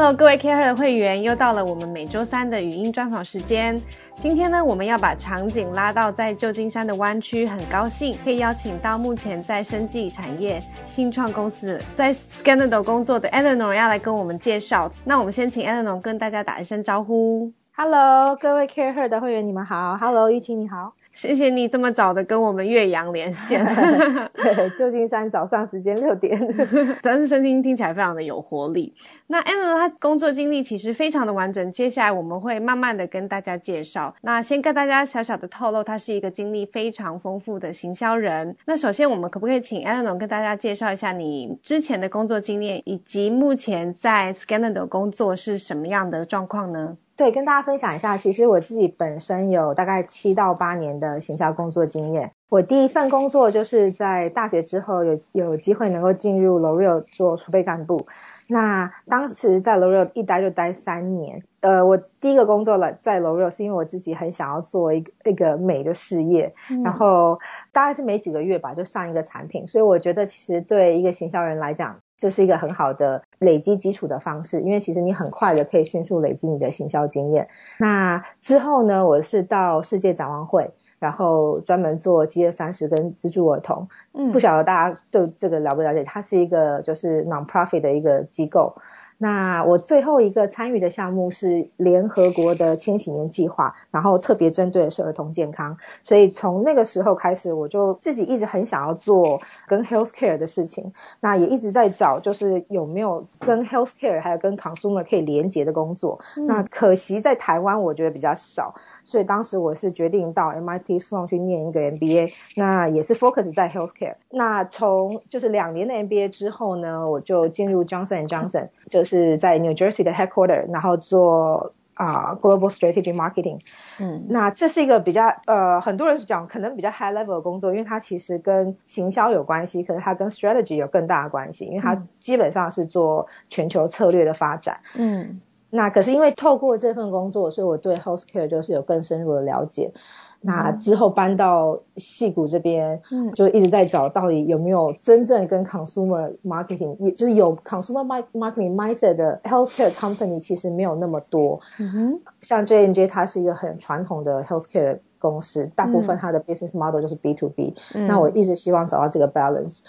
Hello，各位 Care 的会员，又到了我们每周三的语音专访时间。今天呢，我们要把场景拉到在旧金山的湾区，很高兴可以邀请到目前在生技产业新创公司在 Scandal 工作的 Eleanor 要来跟我们介绍。那我们先请 Eleanor 跟大家打一声招呼。Hello，各位 CareHer 的会员，你们好。Hello，玉清你好。谢谢你这么早的跟我们岳阳连线。对，旧金山早上时间六点，但是声音听起来非常的有活力。那 Anna 她工作经历其实非常的完整，接下来我们会慢慢的跟大家介绍。那先跟大家小小的透露，她是一个经历非常丰富的行销人。那首先我们可不可以请 Anna 跟大家介绍一下你之前的工作经验，以及目前在 Scandal 工作是什么样的状况呢？对，跟大家分享一下，其实我自己本身有大概七到八年的行销工作经验。我第一份工作就是在大学之后有有机会能够进入 L'Oreal 做储备干部。那当时在 L'Oreal 一待就待三年。呃，我第一个工作了在 L'Oreal 是因为我自己很想要做一个一个美的事业，然后大概是没几个月吧就上一个产品，所以我觉得其实对一个行销人来讲。这是一个很好的累积基础的方式，因为其实你很快的可以迅速累积你的行销经验。那之后呢，我是到世界展望会，然后专门做饥饿三十跟资助儿童。嗯，不晓得大家对这个了不了解？它是一个就是 non-profit 的一个机构。那我最后一个参与的项目是联合国的千禧年计划，然后特别针对的是儿童健康，所以从那个时候开始，我就自己一直很想要做跟 healthcare 的事情，那也一直在找，就是有没有跟 healthcare 还有跟 consumer 可以连接的工作。那可惜在台湾我觉得比较少，所以当时我是决定到 MIT Sloan 去念一个 MBA，那也是 focus 在 healthcare。那从就是两年的 MBA 之后呢，我就进入 Johnson Johnson 就。是在 New Jersey 的 headquarter，然后做啊 global strategy marketing。嗯，那这是一个比较呃，很多人讲可能比较 high level 的工作，因为它其实跟行销有关系，可是它跟 strategy 有更大的关系，因为它基本上是做全球策略的发展。嗯，那可是因为透过这份工作，所以我对 healthcare 就是有更深入的了解。那之后搬到戏谷这边，嗯，就一直在找到底有没有真正跟 consumer marketing，也就是有 consumer marketing mindset 的 healthcare company，其实没有那么多。嗯，像 J N J 它是一个很传统的 healthcare 公司，大部分它的 business model 就是 B to B。那我一直希望找到这个 balance。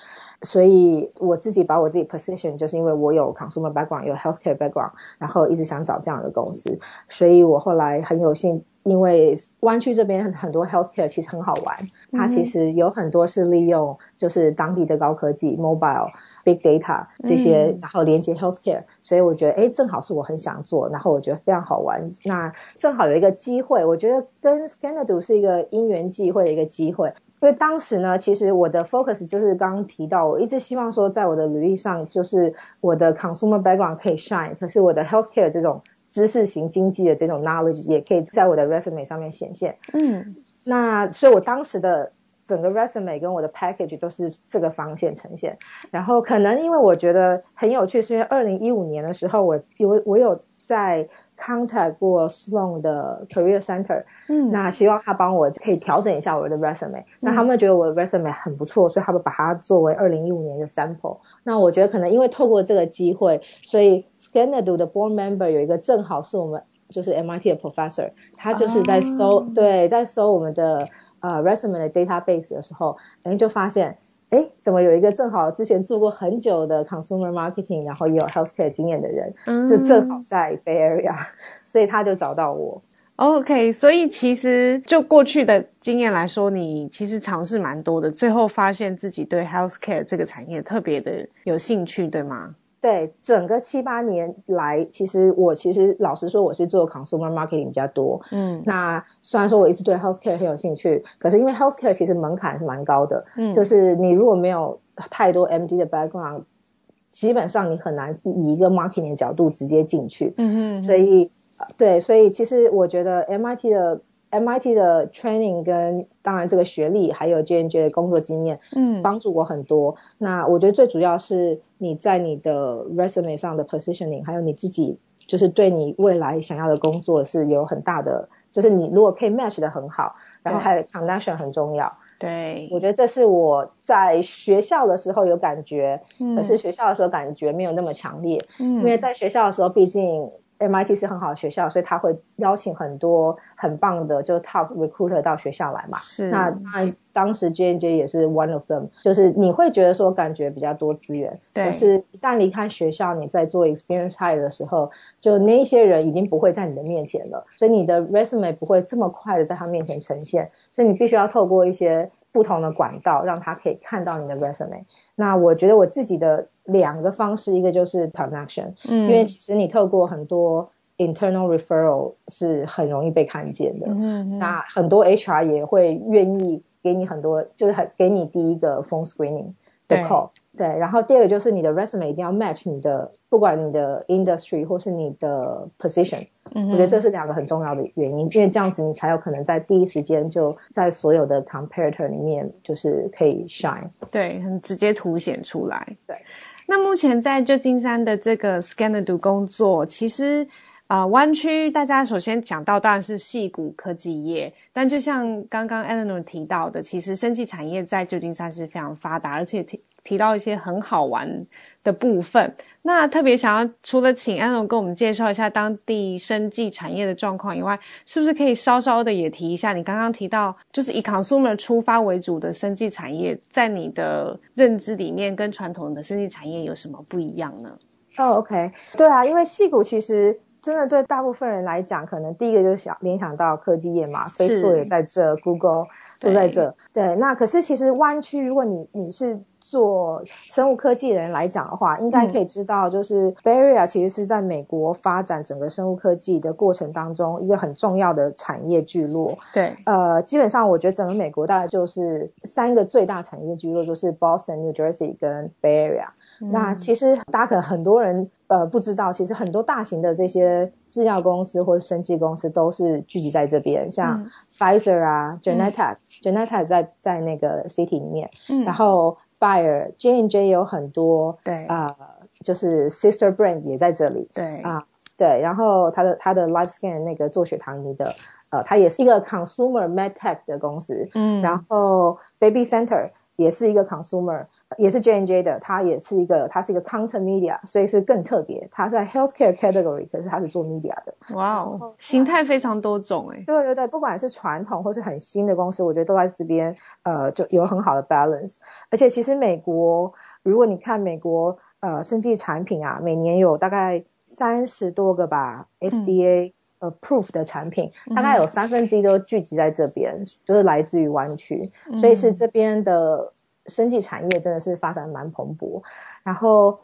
所以我自己把我自己 position，就是因为我有 consumer background，有 healthcare background，然后一直想找这样的公司，所以我后来很有幸，因为湾区这边很多 healthcare 其实很好玩，它其实有很多是利用就是当地的高科技 mobile big data 这些，然后连接 healthcare，所以我觉得哎，正好是我很想做，然后我觉得非常好玩，那正好有一个机会，我觉得跟 Scandal 是一个因缘际会的一个机会。因为当时呢，其实我的 focus 就是刚刚提到，我一直希望说，在我的履历上，就是我的 consumer background 可以 shine，可是我的 healthcare 这种知识型经济的这种 knowledge 也可以在我的 resume 上面显现。嗯，那所以我当时的整个 resume 跟我的 package 都是这个方向呈现。然后可能因为我觉得很有趣，是因为二零一五年的时候，我有我有在 contact 过 Sloan 的 career center。嗯，那希望他帮我可以调整一下我的 resume。那他们觉得我的 resume 很不错，所以他们把它作为二零一五年的 sample。那我觉得可能因为透过这个机会，所以 Scandal 的 board member 有一个正好是我们就是 MIT 的 professor，他就是在搜对在搜我们的呃 resume 的 database 的时候，哎就发现哎怎么有一个正好之前做过很久的 consumer marketing，然后也有 healthcare 经验的人，就正好在 Bay Area，所以他就找到我。OK，所以其实就过去的经验来说，你其实尝试蛮多的，最后发现自己对 healthcare 这个产业特别的有兴趣，对吗？对，整个七八年来，其实我其实老实说，我是做 consumer marketing 比较多。嗯，那虽然说我一直对 healthcare 很有兴趣，可是因为 healthcare 其实门槛是蛮高的，嗯，就是你如果没有太多 MD 的 background，基本上你很难以一个 marketing 的角度直接进去。嗯哼，所以。对，所以其实我觉得 MIT 的 MIT 的 training 跟当然这个学历还有 JNJ 的工作经验，嗯，帮助我很多。那我觉得最主要是你在你的 resume 上的 positioning，还有你自己就是对你未来想要的工作是有很大的，就是你如果可以 match 的很好，然后还有 connection 很重要。对，我觉得这是我在学校的时候有感觉，嗯可是学校的时候感觉没有那么强烈，嗯因为在学校的时候，毕竟 MIT 是很好的学校，所以他会邀请很多很棒的就 top recruiter 到学校来嘛。是那那当时 J N J 也是 one of them，就是你会觉得说感觉比较多资源，对可是一旦离开学校，你在做 experience hire 的时候，就那一些人已经不会在你的面前了，所以你的 resume 不会这么快的在他面前呈现，所以你必须要透过一些不同的管道，让他可以看到你的 resume。那我觉得我自己的两个方式，一个就是 connection，嗯。因为其实你透过很多 internal referral 是很容易被看见的。嗯嗯。那很多 HR 也会愿意给你很多，就是很给你第一个 phone screening 的对 call。对，然后第二个就是你的 resume 一定要 match 你的，不管你的 industry 或是你的 position，、嗯我觉得这是两个很重要的原因，因为这样子你才有可能在第一时间就在所有的 comparator 里面就是可以 shine。对，很直接凸显出来。对，那目前在旧金山的这个 Scanadu 工作，其实啊、呃湾区大家首先讲到当然是细谷科技业，但就像刚刚 Eleanor 提到的，其实生技产业在旧金山是非常发达，而且提提到一些很好玩的部分。那特别想要除了请 Eleanor 跟我们介绍一下当地生技产业的状况以外，是不是可以稍稍的也提一下你刚刚提到，就是以 consumer 出发为主的生技产业，在你的认知里面跟传统的生技产业有什么不一样呢？哦、o k 对啊，因为戏骨其实真的对大部分人来讲，可能第一个就是想联想到科技业嘛，Facebook 也在这，Google 都在这。对，那可是其实湾区，如果你你是做生物科技的人来讲的话，应该可以知道，就是 Bay Area 其实是在美国发展整个生物科技的过程当中一个很重要的产业聚落。对，呃，基本上我觉得整个美国大概就是三个最大产业聚落，就是 Boston、New Jersey 跟 Bay 那其实大家可能很多人呃不知道，其实很多大型的这些制药公司或者生技公司都是聚集在这边，像嗯。Pfizer 啊、Genentech、Genentech 在在那个 City 里面，嗯。然后 Bayer、J N J 有很多对。啊、就是 Sister Brand 也在这里，对。啊对，然后它的它的 Life Scan 那个做血糖仪的，呃，它也是一个 consumer medtech 的公司，嗯。然后 Baby Center 也是一个 consumer，也是 J N J 的，它也是一个它是一个 content media，所以是更特别，它在 healthcare category，可是它是做 media 的。哇哦，形态非常多种哎。对对对，不管是传统或是很新的公司，我觉得都在这边，呃，就有很好的 balance。而且其实美国，如果你看美国呃生技产品啊，每年有大概三十多个吧 FDA approve 的产品，大概有三分之一都聚集在这边，就是来自于湾区，所以是这边的生技产业真的是发展蛮蓬勃。然后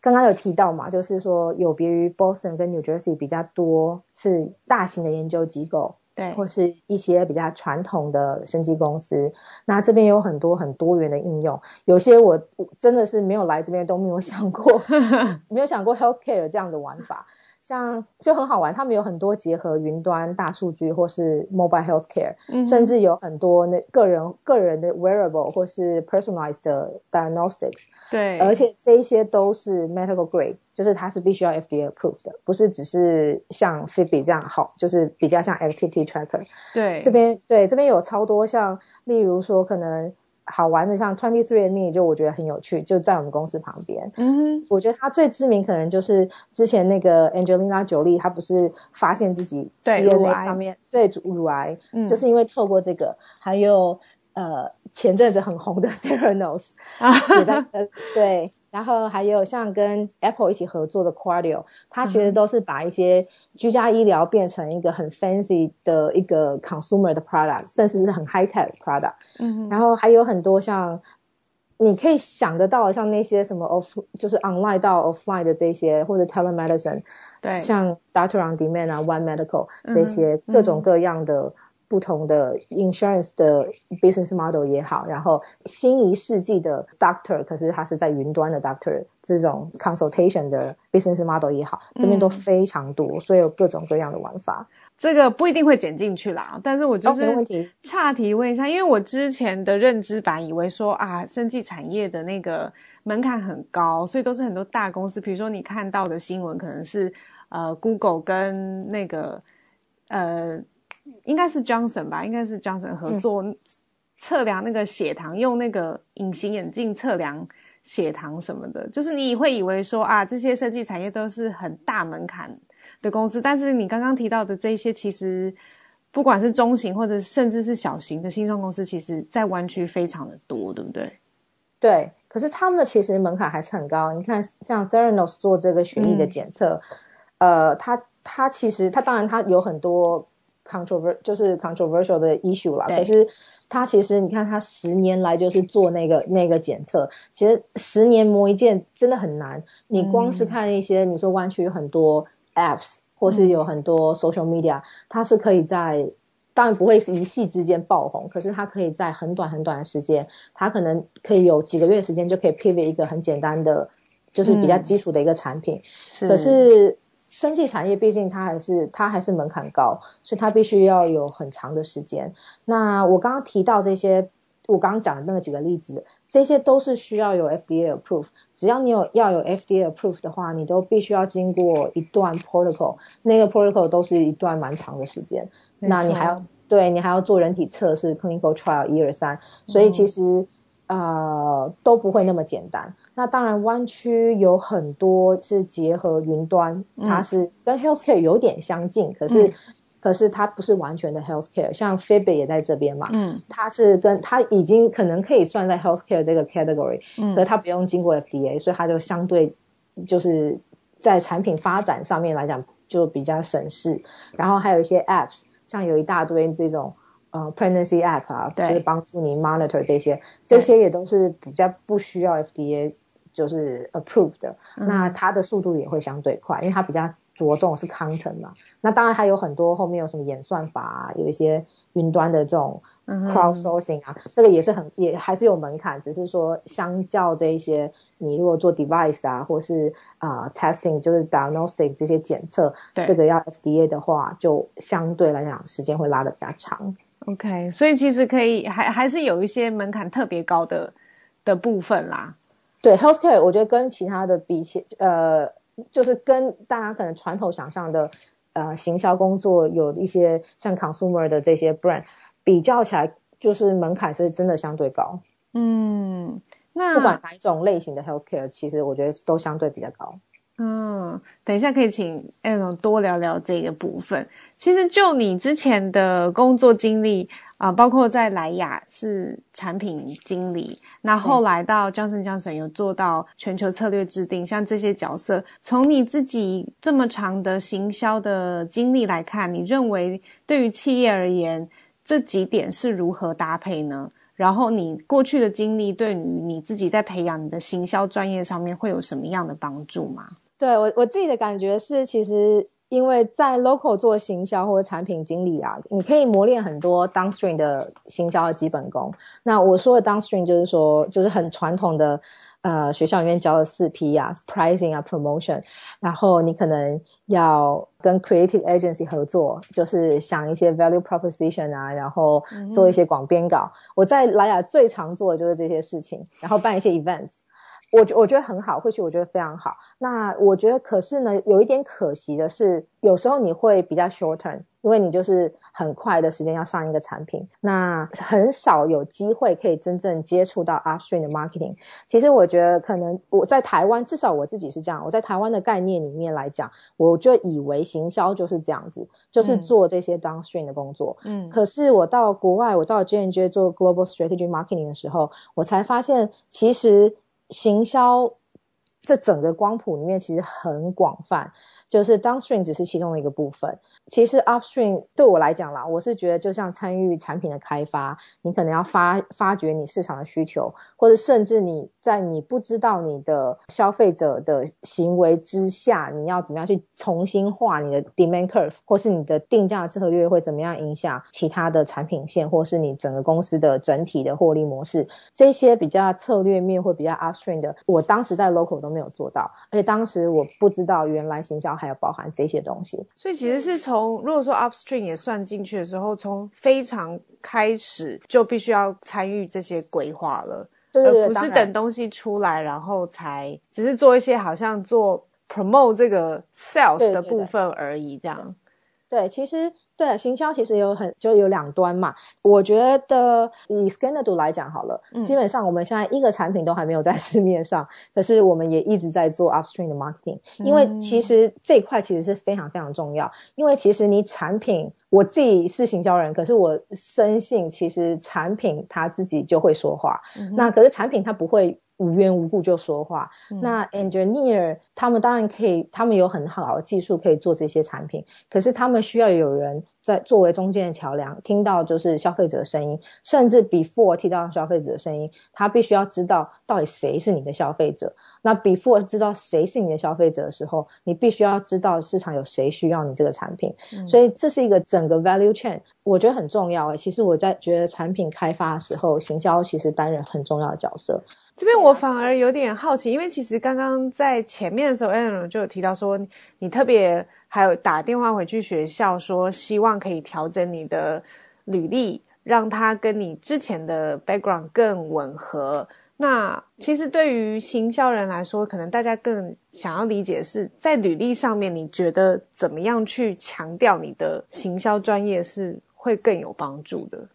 刚刚有提到嘛，就是说有别于 Boston 跟 New Jersey 比较多是大型的研究机构，对，或是一些比较传统的生技公司。那这边有很多很多元的应用，有些我我真的是没有来这边都没有想过，没有想过 healthcare 这样的玩法。像就很好玩，他们有很多结合云端、大数据或是 mobile healthcare，、嗯甚至有很多那个人个人的 wearable 或是 personalized 的 diagnostics，对，而且这一些都是 medical grade，就是它是必须要 FDA approved 的，不是只是像 Fitbit 这样好，就是比较像 activity tracker。对这边对这边有超多像，例如说可能好玩的，像 Twenty Three andMe，就我觉得很有趣，就在我们公司旁边。嗯我觉得他最知名可能就是之前那个 Angelina Jolie，她不是发现自己对乳癌。DNA 上面对乳癌，嗯。就是因为透过这个，还有呃前阵子很红的 Theranos 也在呃对，然后还有像跟 Apple 一起合作的 Quadio，它其实都是把一些居家医疗变成一个很 fancy 的一个 consumer 的 product，甚至是很 high tech product。嗯然后还有很多像你可以想得到，像那些什么 off 就是 online 到 offline 的这些，或者 telemedicine，对嗯像 Doctor on Demand 啊，One Medical 这些各种各样的。不同的 insurance 的 business model 也好，然后新一世纪的 doctor，可是它是在云端的 doctor 这种 consultation 的 business model 也好，这边都非常多，所以有各种各样的玩法。这个不一定会剪进去啦，但是我就哦是没问题岔题问一下，因为我之前的认知版以为说啊，生技产业的那个门槛很高，所以都是很多大公司，比如说你看到的新闻可能是呃 Google 跟那个呃应该是 Johnson 吧，应该是 Johnson 合作。测量那个血糖，用那个隐形眼镜测量血糖什么的，就是你会以为说啊，这些设计产业都是很大门槛的公司，但是你刚刚提到的这些，其实不管是中型或者甚至是小型的新创公司，其实在湾区非常的多，对不对？对，可是他们其实门槛还是很高。你看，像 Theranos 做这个血液的检测，呃，他他其实他当然他有很多 controversial 就是 controversial 的 issue 啦，可是他其实你看他十年来就是做那个那个检测，其实十年磨一剑真的很难。你光是看一些你说湾区有很多 apps 或是有很多 social media，它是可以在。当然不会是一夕之间爆红，可是它可以在很短很短的时间，它可能可以有几个月时间就可以 pivot 一个很简单的，就是比较基础的一个产品。是，可是生技产业毕竟它还是它还是门槛高，所以它必须要有很长的时间。那我刚刚提到这些，我刚刚讲的那个几个例子，这些都是需要有 FDA approve。只要你有要有 FDA approve 的话，你都必须要经过一段 protocol，那个 protocol 都是一段蛮长的时间。那你还要对你还要做人体测试 clinical trial 一二三，所以其实呃都不会那么简单。那当然，湾区有很多是结合云端，它是跟 healthcare 有点相近，可是可是它不是完全的 healthcare。像 Fitbit 也在这边嘛，嗯，它是跟它已经可能可以算在 healthcare 这个 category，嗯，可是它不用经过 FDA，所以它就相对就是在产品发展上面来讲就比较省事。然后还有一些 apps。像有一大堆这种呃 pregnancy app 啊，就是帮助你 monitor 这些，这些也都是比较不需要 FDA 就是 approved 的，那它的速度也会相对快，因为它比较着重是 content 嘛。那当然还有很多后面有什么演算法啊，有一些云端的这种。crowdsourcing 啊，这个也是很也还是有门槛，只是说相较这一些，你如果做 device 啊，或是啊 testing 就是 diagnostic 这些检测，这个要 FDA 的话，就相对来讲时间会拉的比较长。OK，所以其实可以还还是有一些门槛特别高的的部分啦。对 healthcare，我觉得跟其他的比起，呃，就是跟大家可能传统想象的呃行销工作有一些像 consumer 的这些 brand。比较起来，就是门槛是真的相对高。嗯，那不管哪一种类型的 healthcare，其实我觉得都相对比较高。嗯，等一下可以请 Alan 多聊聊这个部分。其实就你之前的工作经历啊，包括在莱雅是产品经理，那后来到江森江省有做到全球策略制定，像这些角色，从你自己这么长的行销的经历来看，你认为对于企业而言？这几点是如何搭配呢？然后你过去的经历对于你自己在培养你的行销专业上面会有什么样的帮助吗？对我我自己的感觉是，其实因为在 local 做行销或者产品经理啊，你可以磨练很多 downstream 的行销的基本功。那我说的 downstream 就是说，就是很传统的。呃，学校里面教的四 P 啊，pricing 啊，promotion，然后你可能要跟 creative agency 合作，就是想一些 value proposition 啊，然后做一些广编稿。我在莱雅最常做的就是这些事情，然后办一些 events。我觉我觉得很好，或许我觉得非常好。那我觉得，可是呢，有一点可惜的是，有时候你会比较 short term，因为你就是很快的时间要上一个产品，那很少有机会可以真正接触到 upstream 的 marketing。其实我觉得，可能我在台湾，至少我自己是这样。我在台湾的概念里面来讲，我就以为行销就是这样子，就是做这些 downstream 的工作。嗯。可是我到国外，我到 J N J 做 global strategy marketing 的时候，我才发现其实。行销这整个光谱里面其实很广泛，就是 downstream 只是其中的一个部分。其实 upstream 对我来讲啦，我是觉得就像参与产品的开发，你可能要发发掘你市场的需求，或者甚至你在你不知道你的消费者的行为之下，你要怎么样去重新画你的 demand curve，或是你的定价策略会怎么样影响其他的产品线，或是你整个公司的整体的获利模式，这些比较策略面或比较 upstream 的，我当时在 local 都没有做到，而且当时我不知道原来行销还有包含这些东西，所以其实是从如果说 upstream 也算进去的时候，从非常开始就必须要参与这些规划了，而不是等东西出来然后才只是做一些好像做 promote 这个 sales 的部分而已。这样，对，其实对，行销其实有很就有两端嘛。我觉得以 Scanner 来讲好了，基本上我们现在一个产品都还没有在 市面上，可是我们也一直在做 upstream 的 marketing。因为其实这一块其实是非常非常重要。因为其实你产品，我自己是行销人，可是我深信其实产品它自己就会说话。那可是产品它不会。无缘无故就说话，那 engineer 他们当然可以，他们有很好的技术可以做这些产品，可是他们需要有人在作为中间的桥梁，听到就是消费者的声音，甚至 before 听到消费者的声音，他必须要知道到底谁是你的消费者。那 before 知道谁是你的消费者的时候，你必须要知道市场有谁需要你这个产品。所以这是一个整个 value chain，我觉得很重要。其实我在觉得产品开发的时候，行销其实担任很重要的角色。这边我反而有点好奇，因为其实刚刚在前面的时候 a l n 就有提到说，你特别还有打电话回去学校，说希望可以调整你的履历，让它跟你之前的 background 更吻合。那其实对于行销人来说，可能大家更想要理解是在履历上面，你觉得怎么样去强调你的行销专业是会更有帮助的？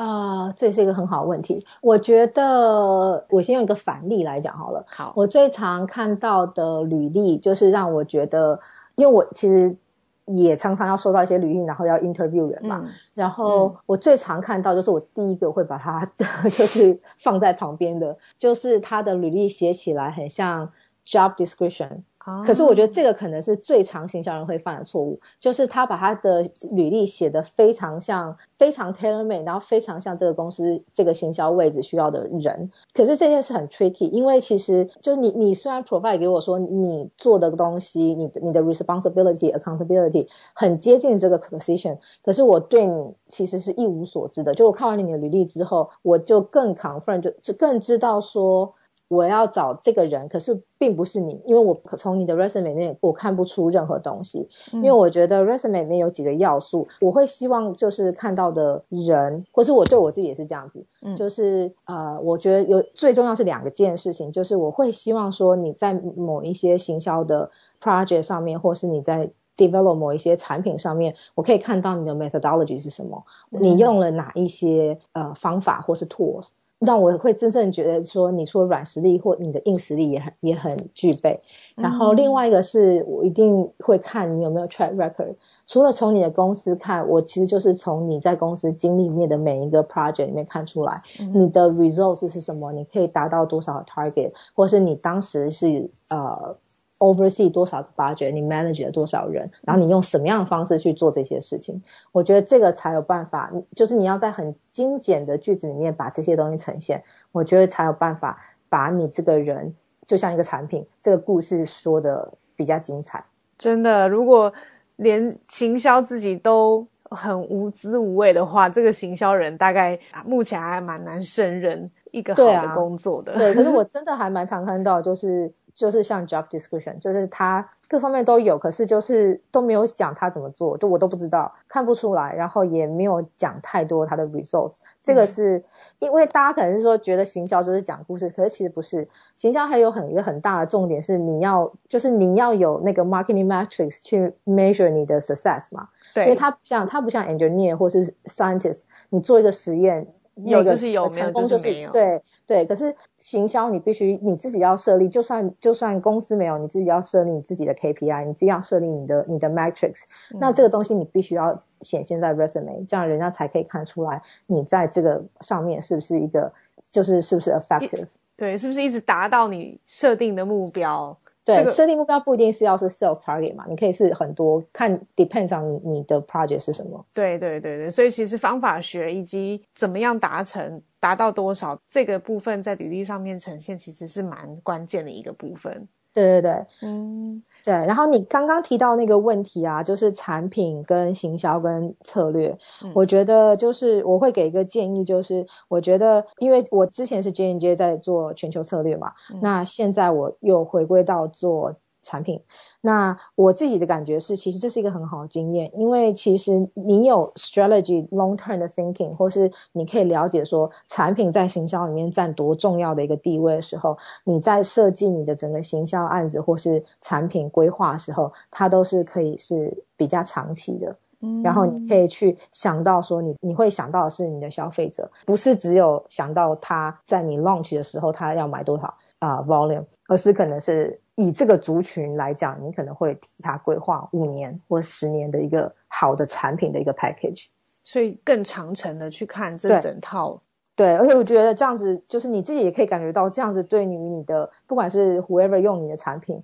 啊，这是一个很好的问题。我觉得我先用一个反例来讲好了。好，我最常看到的履历，就是让我觉得，因为我其实也常常要收到一些履历，然后要 interview 人嘛。然后我最常看到，就是我第一个会把它的 就是放在旁边的，就是他的履历写起来很像 job description。可是我觉得这个可能是最常行销人会犯的错误，就是他把他的履历写得非常像、非常 tailor made，然后非常像这个公司这个行销位置需要的人。可是这件事很 tricky，因为其实就你你虽然 provide 给我说你做的东西，你的你的 responsibility accountability 很接近这个 position，可是我对你其实是一无所知的。就我看完你的履历之后，我就更 confirm，就就更知道说。我要找这个人，可是并不是你，因为我从你的 resume 里面我看不出任何东西。因为我觉得 resume 里面有几个要素，我会希望就是看到的人，或是我对我自己也是这样子，就是呃，我觉得有最重要是两个件事情，就是我会希望说你在某一些行销的 project 上面，或是你在 develop 某一些产品上面，我可以看到你的 methodology 是什么，你用了哪一些呃方法或是 tools。让我会真正觉得说，你说软实力或你的硬实力也很也很具备。然后另外一个是我一定会看你有没有 track record。除了从你的公司看，我其实就是从你在公司经历里面的每一个 project 里面看出来，你的 results 是什么，你可以达到多少 target，或是你当时是呃。Oversee 多少个 budget，你 manage 了多少人，然后你用什么样的方式去做这些事情？我觉得这个才有办法，就是你要在很精简的句子里面把这些东西呈现，我觉得才有办法把你这个人就像一个产品，这个故事说的比较精彩。真的，如果连行销自己都很无滋无味的话，这个行销人大概目前还蛮难胜任一个好的工作的。对，可是我 真的还蛮常看到，就是。就是像 job description，就是他各方面都有，可是就是都没有讲他怎么做，就我都不知道，看不出来，然后也没有讲太多他的 results。这个是因为大家可能是说觉得行销就是讲故事，可是其实不是，行销还有很一个很大的重点是你要就是你要有那个 marketing metrics 去 measure 你的 success 嘛。对，因为它像它不像 engineer 或是 scientist，你做一个实验。有就是有，成功就是没有。对对，可是行销你必须你自己要设立，就算就算公司没有，你自己要设立你自己的 KPI，你自己要设立你的你的 metrics。那这个东西你必须要显现在 resume，这样人家才可以看出来你在这个上面是不是一个就是是不是 effective。对，是不是一直达到你设定的目标？对，设定目标不一定是要是 sales target 嘛，你可以是很多看 depends on 你你的 project 是什么。对对对对，所以其实方法学以及怎么样达成达到多少这个部分在履历上面呈现，其实是蛮关键的一个部分。对对对，嗯，对。然后你刚刚提到那个问题啊，就是产品跟行销跟策略，我觉得就是我会给一个建议，就是我觉得，因为我之前是 J N J 在做全球策略嘛，那现在我又回归到做。产品，那我自己的感觉是，其实这是一个很好的经验，因为其实你有 strategy long term 的 thinking，或是你可以了解说产品在行销里面占多重要的一个地位的时候，你在设计你的整个行销案子或是产品规划的时候，它都是可以是比较长期的。然后你可以去想到说你你会想到的是你的消费者，不是只有想到他在你 launch 的时候他要买多少啊 volume，而是可能是以这个族群来讲，你可能会替他规划五年或十年的一个好的产品的一个 package，所以更长程的去看这整套。对，而且我觉得这样子就是你自己也可以感觉到，这样子对于你的不管是 whoever 用你的产品，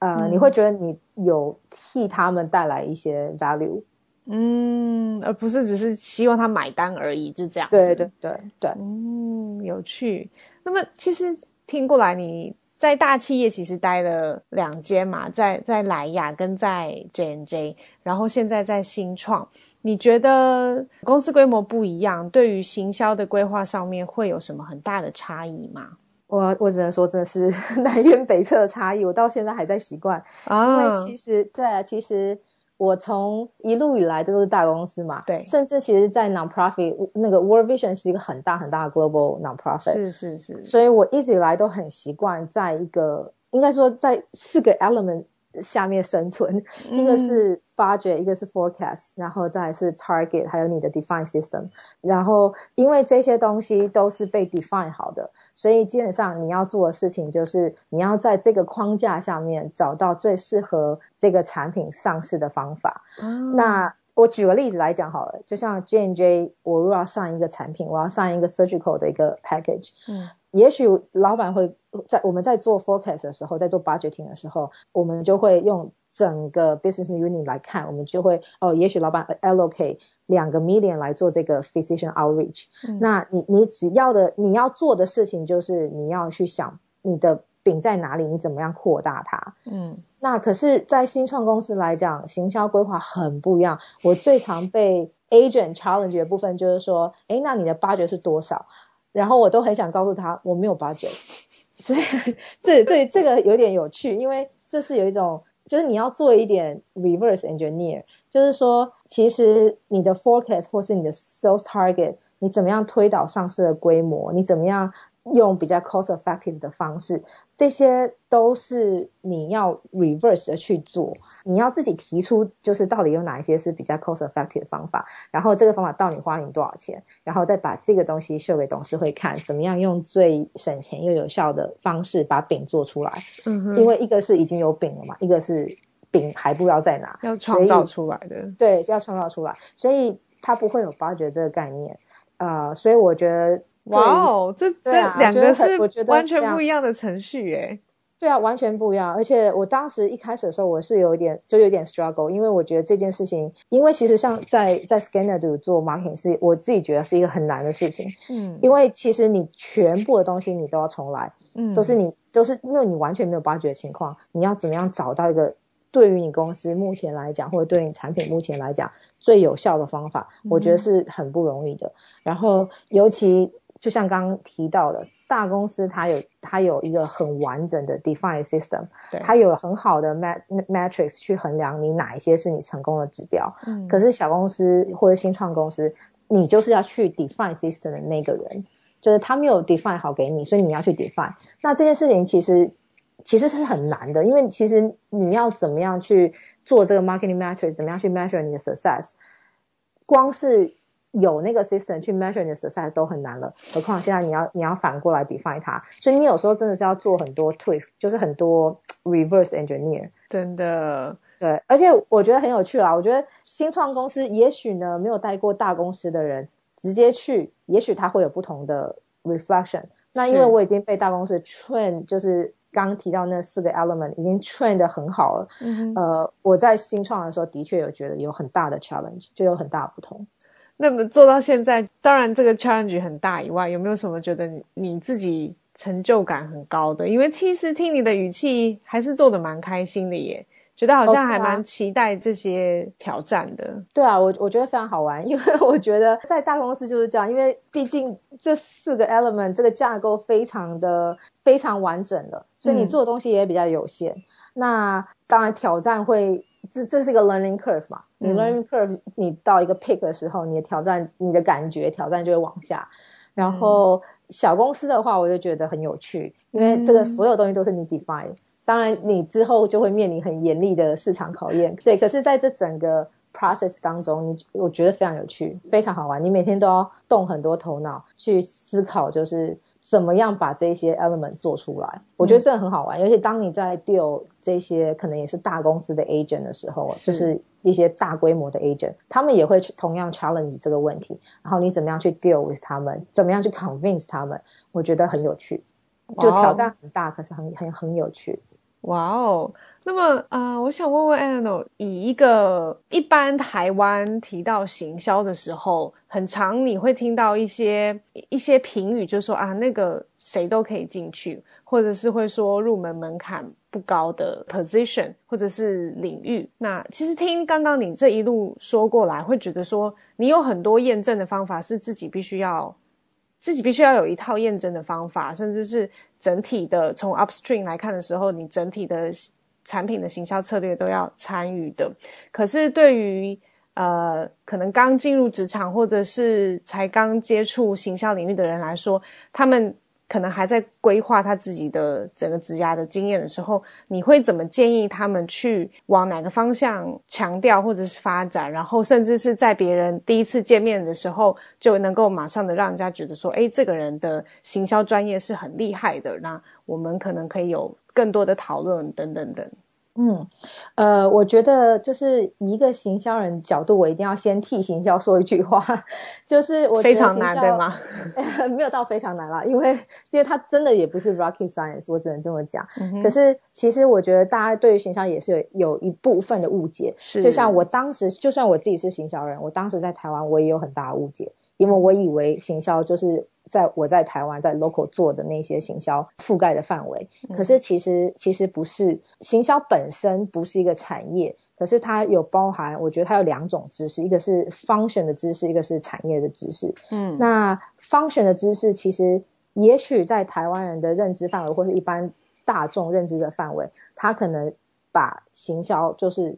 呃，你会觉得你有替他们带来一些 value。嗯，而不是只是希望他买单而已，就这样。对对对对，嗯，有趣。那么其实听过来，你在大企业其实待了两间嘛，在在莱雅跟在 J N J，然后现在在新创。你觉得公司规模不一样，对于行销的规划上面会有什么很大的差异吗？我我只能说，真的是 南辕北辙的差异，我到现在还在习惯。因为其实对，其实。我从一路以来都是大公司嘛，对，甚至其实，在 nonprofit 那个 World Vision 是一个很大很大的 global nonprofit，是是是，所以我一直以来都很习惯在一个，应该说在四个 element。下面生存，一个是 budget，一个是 forecast，然后再是 target，还有你的 define system。然后因为这些东西都是被 define 好的，所以基本上你要做的事情就是你要在这个框架下面找到最适合这个产品上市的方法。那我举个例子来讲好了，就像 J and J，我如果要上一个产品，我要上一个 surgical 的一个 package，嗯。也许老板会在我们在做 forecast 的时候，在做 budgeting 的时候，我们就会用整个 business unit 来看，我们就会哦，也许老板 allocate 两个 million 来做这个 physician outreach。那你你只要的你要做的事情就是你要去想你的饼在哪里，你怎么样扩大它。嗯，那可是，在新创公司来讲，行销规划很不一样。我最常被 agent challenge 的部分就是说，哎，那你的 budget 是多少？然后我都很想告诉他我没有把酒所以这这这个有点有趣，因为这是有一种就是你要做一点 reverse engineer，就是说其实你的 forecast 或是你的 sales target，你怎么样推导上市的规模，你怎么样。用比较 cost effective 的方式，这些都是你要 reverse 的去做。你要自己提出，就是到底有哪一些是比较 cost effective 的方法，然后这个方法到底花你多少钱，然后再把这个东西秀给董事会看，怎么样用最省钱又有效的方式把饼做出来。嗯哼，因为一个是已经有饼了嘛，一个是饼还不知道在哪，要创造出来的。对，要创造出来，所以它不会有 budget 这个概念。呃，所以我觉得。哇哦，这这两个是我觉得完全不一样的程序耶。对啊，完全不一样。而且我当时一开始的时候，我是有一点就有点 struggle，因为我觉得这件事情，因为其实像在在 Scanner 度做 marketing 是我自己觉得是一个很难的事情。嗯，因为其实你全部的东西你都要重来，嗯，都是你都是因为你完全没有挖掘的情况，你要怎么样找到一个对于你公司目前来讲，或者对你产品目前来讲最有效的方法，我觉得是很不容易的。然后尤其。就像刚刚提到的，大公司它有它有一个很完整的 define system，它有很好的 mat matrix 去衡量你哪一些是你成功的指标。嗯，可是小公司或者新创公司，你就是要去 define system 的那个人，就是他没有 define 好给你，所以你要去 define。那这件事情其实其实是很难的，因为其实你要怎么样去做这个 marketing matrix，怎么样去 measure 你的 success，光是。有那个 system 去 measure 你的 success 都很难了，何况现在你要你要反过来 define 它，所以你有时候真的是要做很多 twist，就是很多 reverse engineer。真的，对，而且我觉得很有趣啊。我觉得新创公司也许呢没有带过大公司的人直接去，也许他会有不同的 reflection。那因为我已经被大公司 train，就是刚提到那四个 element 已经 train 的很好了。嗯呃，我在新创的时候的确有觉得有很大的 challenge，就有很大的不同。那么做到现在，当然这个 challenge 很大以外，有没有什么觉得你自己成就感很高的？因为其实听你的语气，还是做的蛮开心的耶，觉得好像还蛮期待这些挑战的。对啊，我我觉得非常好玩，因为我觉得在大公司就是这样，因为毕竟这四个 element 这个架构非常的非常完整的，所以你做的东西也比较有限。那当然挑战会。这这是一个 learning curve 嘛？你 learning curve，你到一个 peak 的时候，你的挑战，你的感觉挑战就会往下。然后小公司的话，我就觉得很有趣，因为这个所有东西都是你 define。当然，你之后就会面临很严厉的市场考验。对，可是在这整个 process 当中，你我觉得非常有趣，非常好玩。你每天都要动很多头脑去思考，就是怎么样把这些 element 做出来。我觉得这个很好玩，尤其当你在 deal 这些可能也是大公司的 agent 的时候，就是一些大规模的 agent，他们也会同样 challenge 这个问题。然后你怎么样去 deal with 他们，怎么样去 convince 他们，我觉得很有趣。就挑战很大，可是很很很有趣。哇哦！那么啊，我想问问 Anno，以一个一般台湾提到行销的时候，很常你会听到一些一些评语，就说啊，那个谁都可以进去，或者是会说入门门槛不高的 position 或者是领域。那其实听刚刚你这一路说过来，会觉得说你有很多验证的方法，是自己必须要自己必须要有一套验证的方法，甚至是整体的从 upstream 来看的时候，你整体的。产品的行销策略都要参与的，可是对于呃可能刚进入职场或者是才刚接触行销领域的人来说，他们可能还在规划他自己的整个职涯的经验的时候，你会怎么建议他们去往哪个方向强调或者是发展？然后甚至是在别人第一次见面的时候就能够马上的让人家觉得说，哎，这个人的行销专业是很厉害的。那我们可能可以有。更多的讨论等等等，嗯，呃，我觉得就是一个行销人角度，我一定要先替行销说一句话，就是我非常难对吗？没有到非常难啦，因为因为它真的也不是 rocket science，我只能这么讲。可是其实我觉得大家对于行销也是有有一部分的误解，就像我当时，就算我自己是行销人，我当时在台湾我也有很大的误解，因为我以为行销就是。在我在台湾在 local 做的那些行销覆盖的范围，可是其实其实不是行销本身不是一个产业，可是它有包含，我觉得它有两种知识，一个是 function 的知识，一个是产业的知识。嗯，那 function 的知识其实也许在台湾人的认知范围，或是一般大众认知的范围，他可能把行销就是。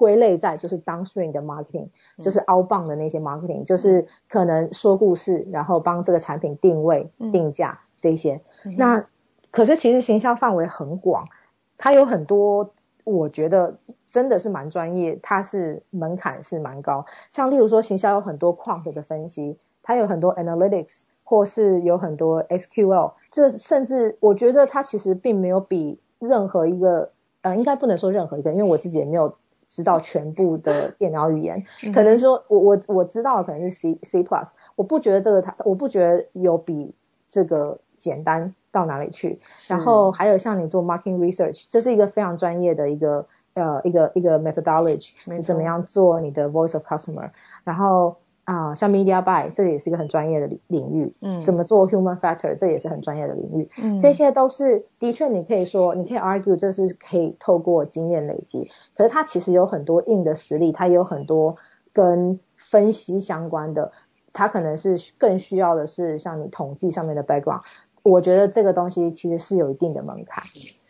归类在就是 downstream 的 marketing，就是 outbound 的那些 marketing，就是可能说故事，然后帮这个产品定位、定价这些。那可是其实行销范围很广，它有很多，我觉得真的是蛮专业，它是门槛是蛮高。像例如说行销有很多 quant 的分析，它有很多 analytics，或是有很多 SQL，这甚至我觉得它其实并没有比任何一个，呃，应该不能说任何一个，因为我自己也没有。知道全部的电脑语言，可能说我我我知道的可能是 C C plus，我不觉得这个它，我不觉得有比这个简单到哪里去。然后还有像你做 marketing research，这是一个非常专业的一个呃一个一个 methodology，你怎么样做你的 voice of customer，然后。啊，像 media buy 这也是一个很专业的领域，嗯，怎么做 human factor 这也是很专业的领域，嗯，这些都是的确你可以说，你可以 argue 这是可以透过经验累积，可是它其实有很多硬的实力，它也有很多跟分析相关的，它可能是更需要的是像你统计上面的 background，我觉得这个东西其实是有一定的门槛，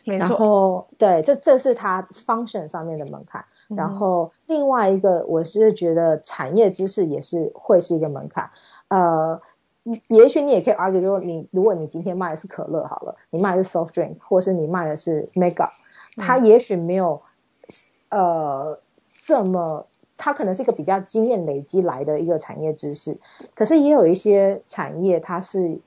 没。错，然后对，这这是它 function 上面的门槛。然后另外一个，我是觉得产业知识也是会是一个门槛。呃，也许你也可以 argue 说，你如果你今天卖的是可乐好了，你卖的是 soft drink，或是你卖的是 makeup，它也许没有呃这么，它可能是一个比较经验累积来的一个产业知识。可是也有一些产业，它是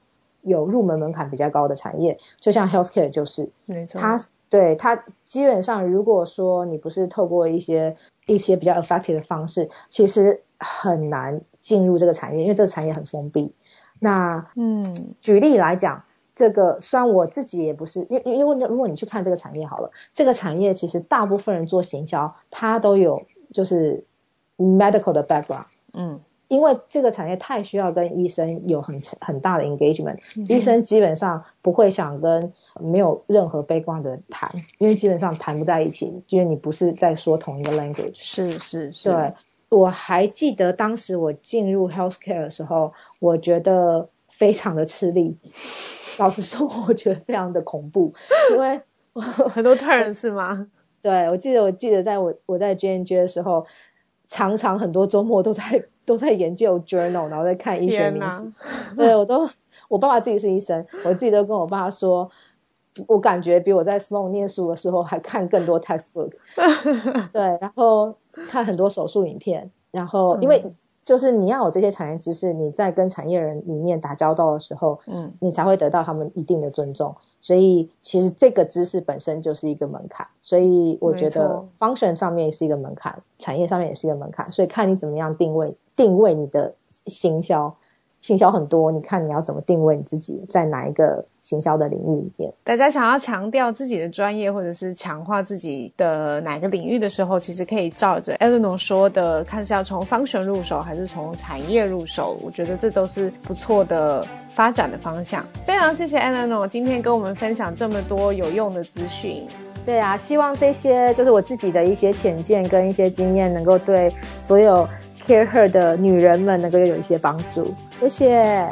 有入门门槛比较高的产业，就像 healthcare 就是，没错，它。对它基本上，如果说你不是透过一些一些比较 effective 的方式，其实很难进入这个产业，因为这个产业很封闭。那嗯，举例来讲，这个虽然我自己也不是，因因因为如果你去看这个产业好了，这个产业其实大部分人做行销，他都有就是 medical 的 background，嗯。因为这个产业太需要跟医生有很很大的 engagement，医生基本上不会想跟没有任何悲观的人谈，因为基本上谈不在一起，因为你不是在说同一个 language。是是是。对，我还记得当时我进入 healthcare 的时候，我觉得非常的吃力，老实说，我觉得非常的恐怖，因为 很多 turn 是吗？对，我记得我记得在我我在 J N J 的时候，常常很多周末都在。都在研究 journal，然后在看医学名词。对我都，我爸爸自己是医生，我自己都跟我爸说，我感觉比我在 Sloan 念书的时候还看更多 textbook。对，然后看很多手术影片，然后因为。就是你要有这些产业知识，你在跟产业人里面打交道的时候，嗯，你才会得到他们一定的尊重。所以其实这个知识本身就是一个门槛。所以我觉得 function 上面是一个门槛，产业上面也是一个门槛。所以看你怎么样定位，定位你的行销。行销很多，你看你要怎么定位你自己在哪一个行销的领域里面？大家想要强调自己的专业，或者是强化自己的哪个领域的时候，其实可以照着 Eleanor 说的，看是要从 function 入手，还是从产业入手。我觉得这都是不错的发展的方向。非常谢谢 Eleanor 今天跟我们分享这么多有用的资讯。对啊，希望这些就是我自己的一些浅见跟一些经验，能够对所有。Care her 的女人们能够有一些帮助，谢谢。